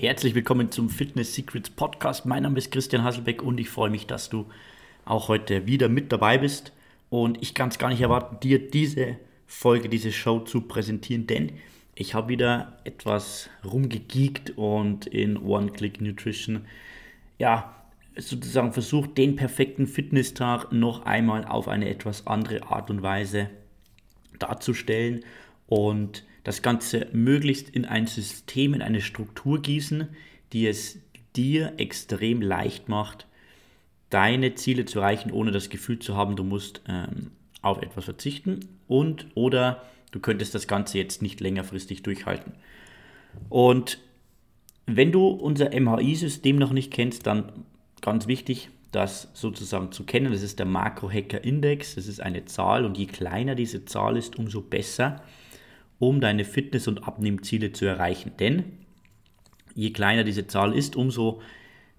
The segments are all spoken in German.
Herzlich willkommen zum Fitness Secrets Podcast. Mein Name ist Christian Hasselbeck und ich freue mich, dass du auch heute wieder mit dabei bist. Und ich kann es gar nicht erwarten, dir diese Folge, diese Show zu präsentieren, denn ich habe wieder etwas rumgegeekt und in One Click Nutrition, ja, sozusagen versucht, den perfekten Fitnesstag noch einmal auf eine etwas andere Art und Weise darzustellen und das Ganze möglichst in ein System, in eine Struktur gießen, die es dir extrem leicht macht, deine Ziele zu erreichen, ohne das Gefühl zu haben, du musst ähm, auf etwas verzichten und oder du könntest das Ganze jetzt nicht längerfristig durchhalten. Und wenn du unser MHI-System noch nicht kennst, dann ganz wichtig, das sozusagen zu kennen. Das ist der Makro-Hacker-Index. Das ist eine Zahl und je kleiner diese Zahl ist, umso besser um deine Fitness- und Abnehmziele zu erreichen. Denn je kleiner diese Zahl ist, umso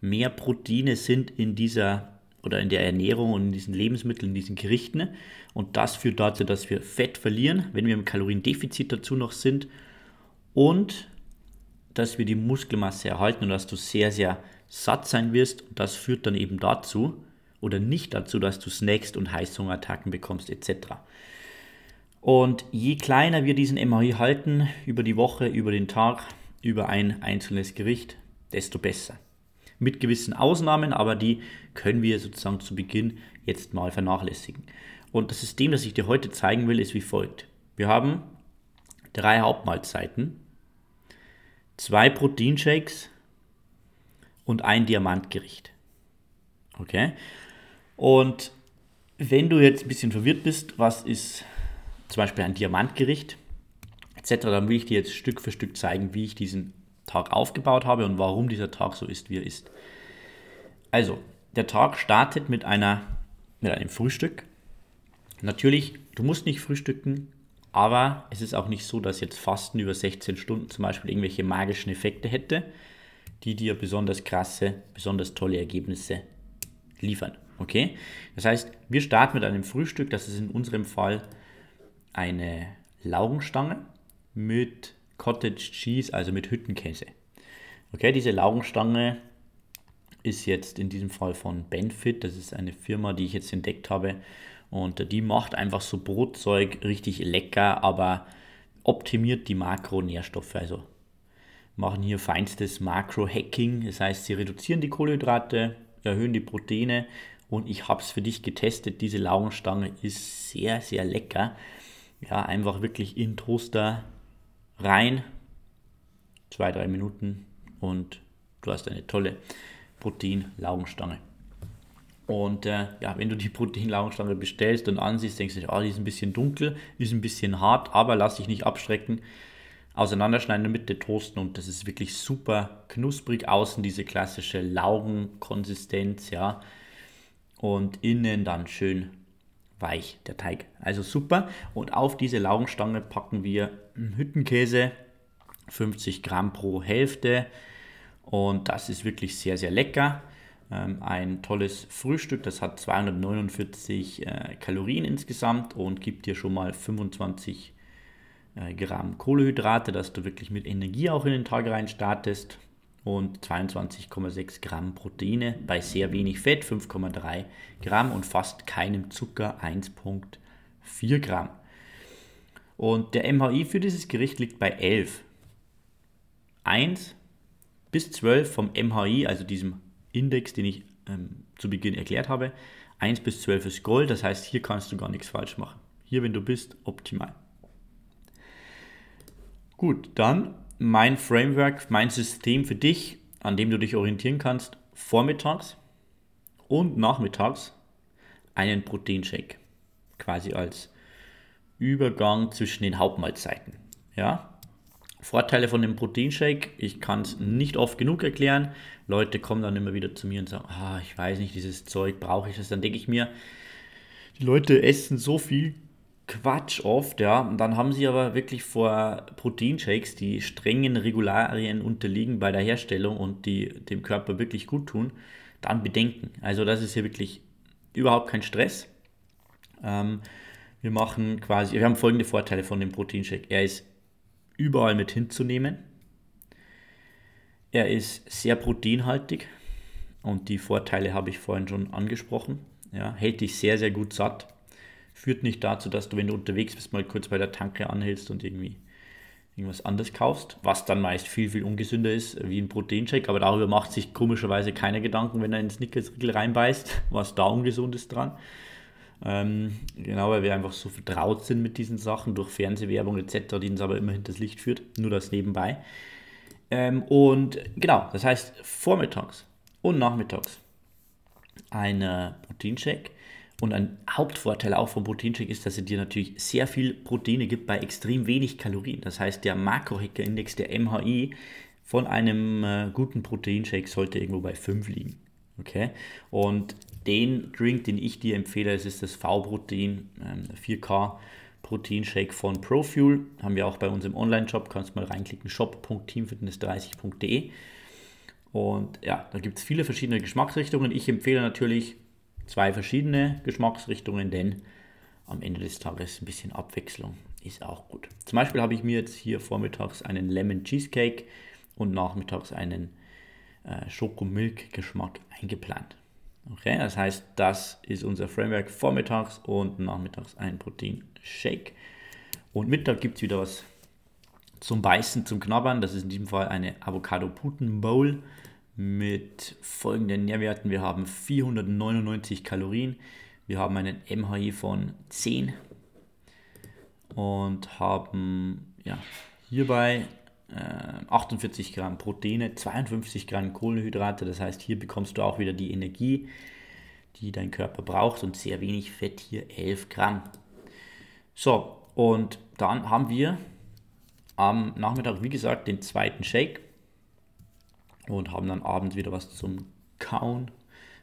mehr Proteine sind in dieser oder in der Ernährung und in diesen Lebensmitteln, in diesen Gerichten. Und das führt dazu, dass wir Fett verlieren, wenn wir im Kaloriendefizit dazu noch sind. Und dass wir die Muskelmasse erhalten und dass du sehr, sehr satt sein wirst. Und das führt dann eben dazu oder nicht dazu, dass du snackst und Heißhungerattacken bekommst etc. Und je kleiner wir diesen MHI halten, über die Woche, über den Tag, über ein einzelnes Gericht, desto besser. Mit gewissen Ausnahmen, aber die können wir sozusagen zu Beginn jetzt mal vernachlässigen. Und das System, das ich dir heute zeigen will, ist wie folgt. Wir haben drei Hauptmahlzeiten, zwei Proteinshakes und ein Diamantgericht. Okay? Und wenn du jetzt ein bisschen verwirrt bist, was ist zum Beispiel ein Diamantgericht etc., dann will ich dir jetzt Stück für Stück zeigen, wie ich diesen Tag aufgebaut habe und warum dieser Tag so ist, wie er ist. Also, der Tag startet mit, einer, mit einem Frühstück. Natürlich, du musst nicht frühstücken, aber es ist auch nicht so, dass jetzt Fasten über 16 Stunden zum Beispiel irgendwelche magischen Effekte hätte, die dir besonders krasse, besonders tolle Ergebnisse liefern. Okay? Das heißt, wir starten mit einem Frühstück, das ist in unserem Fall eine Laugenstange mit Cottage Cheese, also mit Hüttenkäse. Okay, diese Laugenstange ist jetzt in diesem Fall von Benfit. Das ist eine Firma, die ich jetzt entdeckt habe. Und die macht einfach so Brotzeug richtig lecker, aber optimiert die Makronährstoffe. Also machen hier feinstes Makro-Hacking. Das heißt, sie reduzieren die Kohlenhydrate, erhöhen die Proteine. Und ich habe es für dich getestet. Diese Laugenstange ist sehr, sehr lecker ja, einfach wirklich in Toaster rein, zwei, drei Minuten und du hast eine tolle Protein-Laugenstange. Und äh, ja, wenn du die Protein-Laugenstange bestellst und ansiehst, denkst du, oh, die ist ein bisschen dunkel, ist ein bisschen hart, aber lass dich nicht abschrecken. Auseinanderschneiden in der Mitte toasten und das ist wirklich super knusprig. Außen diese klassische Laugenkonsistenz, ja. Und innen dann schön weich, der Teig. Also super. Und auf diese Laugenstange packen wir Hüttenkäse, 50 Gramm pro Hälfte. Und das ist wirklich sehr, sehr lecker. Ähm, ein tolles Frühstück, das hat 249 äh, Kalorien insgesamt und gibt dir schon mal 25 äh, Gramm Kohlehydrate, dass du wirklich mit Energie auch in den Tag rein startest und 22,6 Gramm Proteine bei sehr wenig Fett, 5,3 Gramm und fast keinem Zucker, 1,4 Gramm. Und der MHI für dieses Gericht liegt bei 11. 1 bis 12 vom MHI, also diesem Index, den ich ähm, zu Beginn erklärt habe. 1 bis 12 ist Gold, das heißt, hier kannst du gar nichts falsch machen. Hier, wenn du bist, optimal. Gut, dann mein Framework, mein System für dich, an dem du dich orientieren kannst, vormittags und nachmittags einen Proteinshake. Quasi als Übergang zwischen den Hauptmahlzeiten. Ja? Vorteile von dem Proteinshake, ich kann es nicht oft genug erklären. Leute kommen dann immer wieder zu mir und sagen, ah, ich weiß nicht, dieses Zeug brauche ich das. Dann denke ich mir, die Leute essen so viel Quatsch oft, ja. Und dann haben sie aber wirklich vor Proteinshakes, die strengen Regularien unterliegen bei der Herstellung und die dem Körper wirklich gut tun, dann bedenken. Also das ist hier wirklich überhaupt kein Stress. Ähm, wir machen quasi, wir haben folgende Vorteile von dem Proteinshake. Er ist überall mit hinzunehmen. Er ist sehr proteinhaltig und die Vorteile habe ich vorhin schon angesprochen. Ja, hält dich sehr, sehr gut satt. Führt nicht dazu, dass du, wenn du unterwegs bist, mal kurz bei der Tanke anhältst und irgendwie irgendwas anderes kaufst, was dann meist viel, viel ungesünder ist wie ein Proteinshake. Aber darüber macht sich komischerweise keiner Gedanken, wenn er ins Snickers-Riegel reinbeißt, was da ungesund ist dran. Ähm, genau, weil wir einfach so vertraut sind mit diesen Sachen durch Fernsehwerbung etc., die uns aber immer hinters Licht führt. Nur das nebenbei. Ähm, und genau, das heißt vormittags und nachmittags ein Proteinshake. Und ein Hauptvorteil auch vom Proteinshake ist, dass er dir natürlich sehr viel Proteine gibt bei extrem wenig Kalorien. Das heißt, der Makrohacker-Index, der MHI, von einem äh, guten Proteinshake sollte irgendwo bei 5 liegen. Okay? Und den Drink, den ich dir empfehle, ist das V-Protein, ähm, 4K Proteinshake von Profuel. Haben wir auch bei uns im Online-Shop. Kannst mal reinklicken, shop.teamfitness30.de. Und ja, da gibt es viele verschiedene Geschmacksrichtungen. Ich empfehle natürlich zwei verschiedene Geschmacksrichtungen, denn am Ende des Tages ein bisschen Abwechslung ist auch gut. Zum Beispiel habe ich mir jetzt hier vormittags einen Lemon Cheesecake und nachmittags einen äh, Schokomilk-Geschmack eingeplant. Okay, das heißt, das ist unser Framework vormittags und nachmittags ein Protein-Shake. Und Mittag gibt es wieder was zum Beißen, zum Knabbern. Das ist in diesem Fall eine Avocado-Puten-Bowl mit folgenden Nährwerten. Wir haben 499 Kalorien, wir haben einen MHI von 10 und haben ja, hierbei 48 äh, Gramm Proteine, 52 Gramm Kohlenhydrate. Das heißt, hier bekommst du auch wieder die Energie, die dein Körper braucht und sehr wenig Fett, hier 11 Gramm. So, und dann haben wir am Nachmittag, wie gesagt, den zweiten Shake und haben dann abends wieder was zum Kauen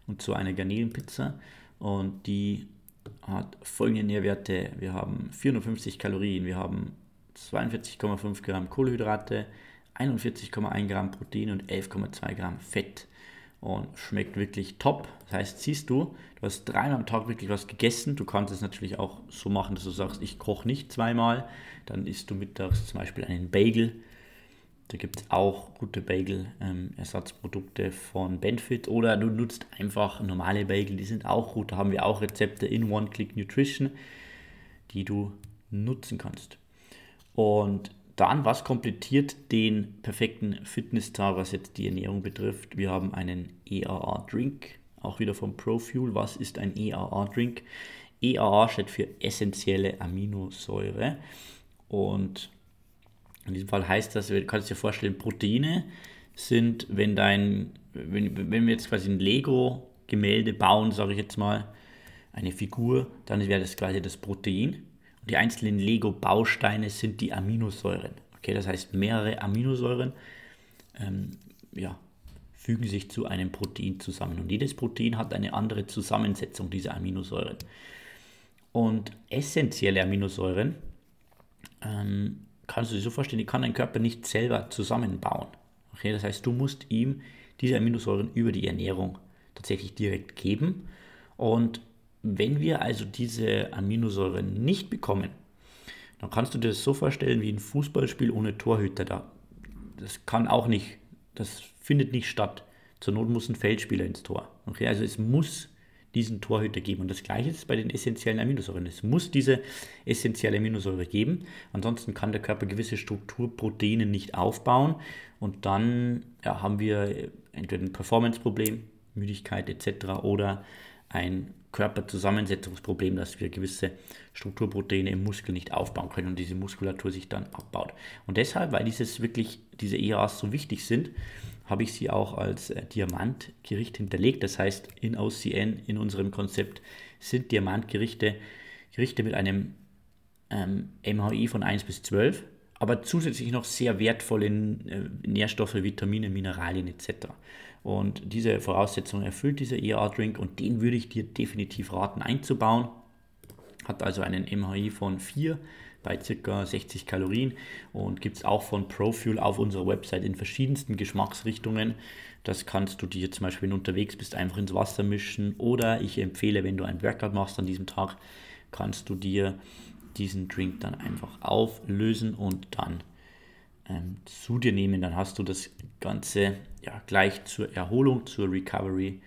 und zu einer Garnelenpizza. Und die hat folgende Nährwerte. Wir haben 450 Kalorien, wir haben 42,5 Gramm Kohlenhydrate, 41,1 Gramm Protein und 11,2 Gramm Fett. Und schmeckt wirklich top. Das heißt, siehst du, du hast dreimal am Tag wirklich was gegessen. Du kannst es natürlich auch so machen, dass du sagst, ich koche nicht zweimal. Dann isst du mittags zum Beispiel einen Bagel. Da gibt es auch gute Bagel-Ersatzprodukte ähm, von Benefit. Oder du nutzt einfach normale Bagel, die sind auch gut. Da haben wir auch Rezepte in One-Click Nutrition, die du nutzen kannst. Und dann, was komplettiert den perfekten Fitness-Tag, was jetzt die Ernährung betrifft? Wir haben einen EAA-Drink, auch wieder vom ProFuel. Was ist ein EAA-Drink? EAA steht für essentielle Aminosäure. Und in diesem Fall heißt das, du kannst dir vorstellen, Proteine sind, wenn dein, wenn, wenn wir jetzt quasi ein Lego-Gemälde bauen, sage ich jetzt mal, eine Figur, dann wäre das quasi das Protein die einzelnen Lego-Bausteine sind die Aminosäuren. Okay, das heißt, mehrere Aminosäuren ähm, ja, fügen sich zu einem Protein zusammen. Und jedes Protein hat eine andere Zusammensetzung dieser Aminosäuren. Und essentielle Aminosäuren ähm, kannst du dir so vorstellen, die kann dein Körper nicht selber zusammenbauen. Okay, das heißt, du musst ihm diese Aminosäuren über die Ernährung tatsächlich direkt geben. Und wenn wir also diese Aminosäuren nicht bekommen, dann kannst du dir das so vorstellen wie ein Fußballspiel ohne Torhüter da. Das kann auch nicht, das findet nicht statt. Zur Not muss ein Feldspieler ins Tor. Okay, also es muss diesen Torhüter geben. Und das gleiche ist bei den essentiellen Aminosäuren. Es muss diese essentielle Aminosäure geben. Ansonsten kann der Körper gewisse Strukturproteine nicht aufbauen. Und dann ja, haben wir entweder ein Performance-Problem, Müdigkeit etc. oder ein Körperzusammensetzungsproblem, dass wir gewisse Strukturproteine im Muskel nicht aufbauen können und diese Muskulatur sich dann abbaut. Und deshalb, weil dieses wirklich, diese EAs so wichtig sind, habe ich sie auch als äh, Diamantgericht hinterlegt. Das heißt, in OCN, in unserem Konzept, sind Diamantgerichte Gerichte mit einem ähm, MHI von 1 bis 12, aber zusätzlich noch sehr wertvolle äh, Nährstoffe, Vitamine, Mineralien etc. Und diese Voraussetzung erfüllt dieser ER-Drink und den würde ich dir definitiv raten einzubauen. Hat also einen MHI von 4 bei ca. 60 Kalorien und gibt es auch von ProFuel auf unserer Website in verschiedensten Geschmacksrichtungen. Das kannst du dir zum Beispiel, wenn du unterwegs bist, einfach ins Wasser mischen oder ich empfehle, wenn du ein Workout machst an diesem Tag, kannst du dir diesen Drink dann einfach auflösen und dann ähm, zu dir nehmen. Dann hast du das Ganze ja, gleich zur Erholung, zur Recovery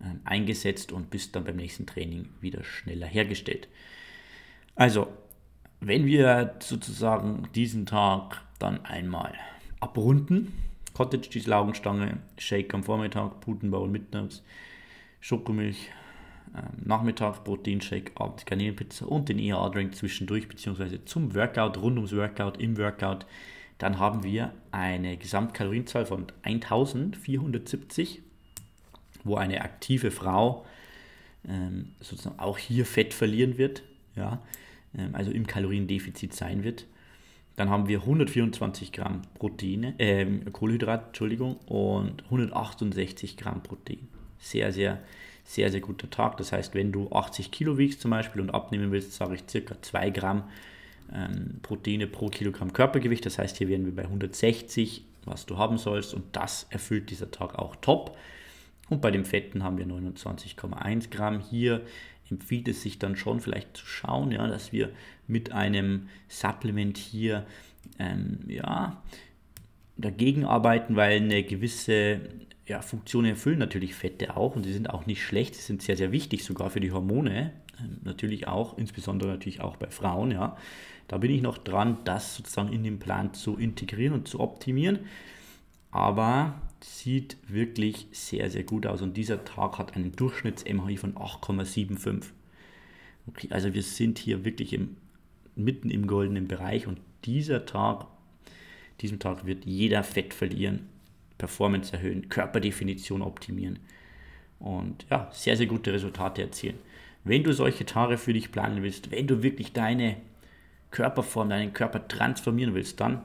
ähm, eingesetzt und bist dann beim nächsten Training wieder schneller hergestellt. Also, wenn wir sozusagen diesen Tag dann einmal abrunden, Cottage Cheese Laugenstange, Shake am Vormittag, Putenbau mittags, Schokomilch, ähm, Nachmittag Proteinshake, abends Garnelenpizza und den ERA-Drink zwischendurch, beziehungsweise zum Workout, rund ums Workout, im Workout, dann haben wir eine Gesamtkalorienzahl von 1470, wo eine aktive Frau ähm, sozusagen auch hier Fett verlieren wird, ja, also im Kaloriendefizit sein wird. Dann haben wir 124 Gramm Proteine, äh, Kohlenhydrat, Entschuldigung, und 168 Gramm Protein. Sehr, sehr sehr, sehr guter Tag. Das heißt, wenn du 80 Kilo wiegst zum Beispiel und abnehmen willst, sage ich circa 2 Gramm ähm, Proteine pro Kilogramm Körpergewicht. Das heißt, hier wären wir bei 160, was du haben sollst und das erfüllt dieser Tag auch top. Und bei den Fetten haben wir 29,1 Gramm. Hier empfiehlt es sich dann schon vielleicht zu schauen, ja, dass wir mit einem Supplement hier ähm, ja, dagegen arbeiten, weil eine gewisse ja, Funktionen erfüllen natürlich Fette auch und sie sind auch nicht schlecht, sie sind sehr, sehr wichtig sogar für die Hormone, ähm, natürlich auch, insbesondere natürlich auch bei Frauen, ja. Da bin ich noch dran, das sozusagen in den Plan zu integrieren und zu optimieren, aber sieht wirklich sehr, sehr gut aus und dieser Tag hat einen Durchschnitts-MHI von 8,75. Okay, also wir sind hier wirklich im, mitten im goldenen Bereich und dieser Tag, diesem Tag wird jeder Fett verlieren Performance erhöhen, Körperdefinition optimieren und ja, sehr, sehr gute Resultate erzielen. Wenn du solche Tage für dich planen willst, wenn du wirklich deine Körperform, deinen Körper transformieren willst, dann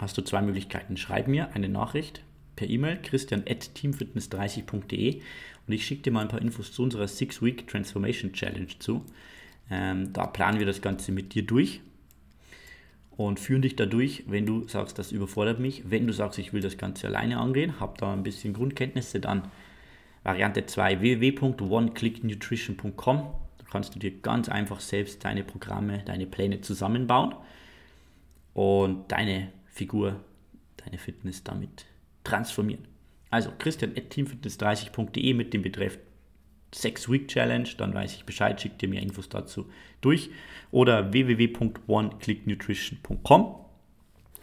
hast du zwei Möglichkeiten. Schreib mir eine Nachricht per E-Mail christian.teamfitness30.de und ich schicke dir mal ein paar Infos zu unserer Six-Week Transformation Challenge zu. Ähm, da planen wir das Ganze mit dir durch und führen dich dadurch, wenn du sagst, das überfordert mich. Wenn du sagst, ich will das Ganze alleine angehen, habe da ein bisschen Grundkenntnisse, dann Variante 2 www.oneclicknutrition.com. Da kannst du dir ganz einfach selbst deine Programme, deine Pläne zusammenbauen und deine Figur, deine Fitness damit transformieren. Also christian.teamfitness30.de mit dem Betreff 6-Week-Challenge, dann weiß ich Bescheid, schickt dir mehr Infos dazu durch oder www.oneclicknutrition.com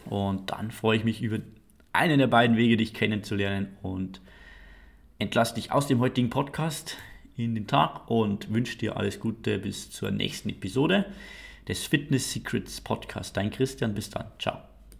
und dann freue ich mich über einen der beiden Wege, dich kennenzulernen und entlasse dich aus dem heutigen Podcast in den Tag und wünsche dir alles Gute bis zur nächsten Episode des Fitness Secrets Podcast. Dein Christian, bis dann. Ciao.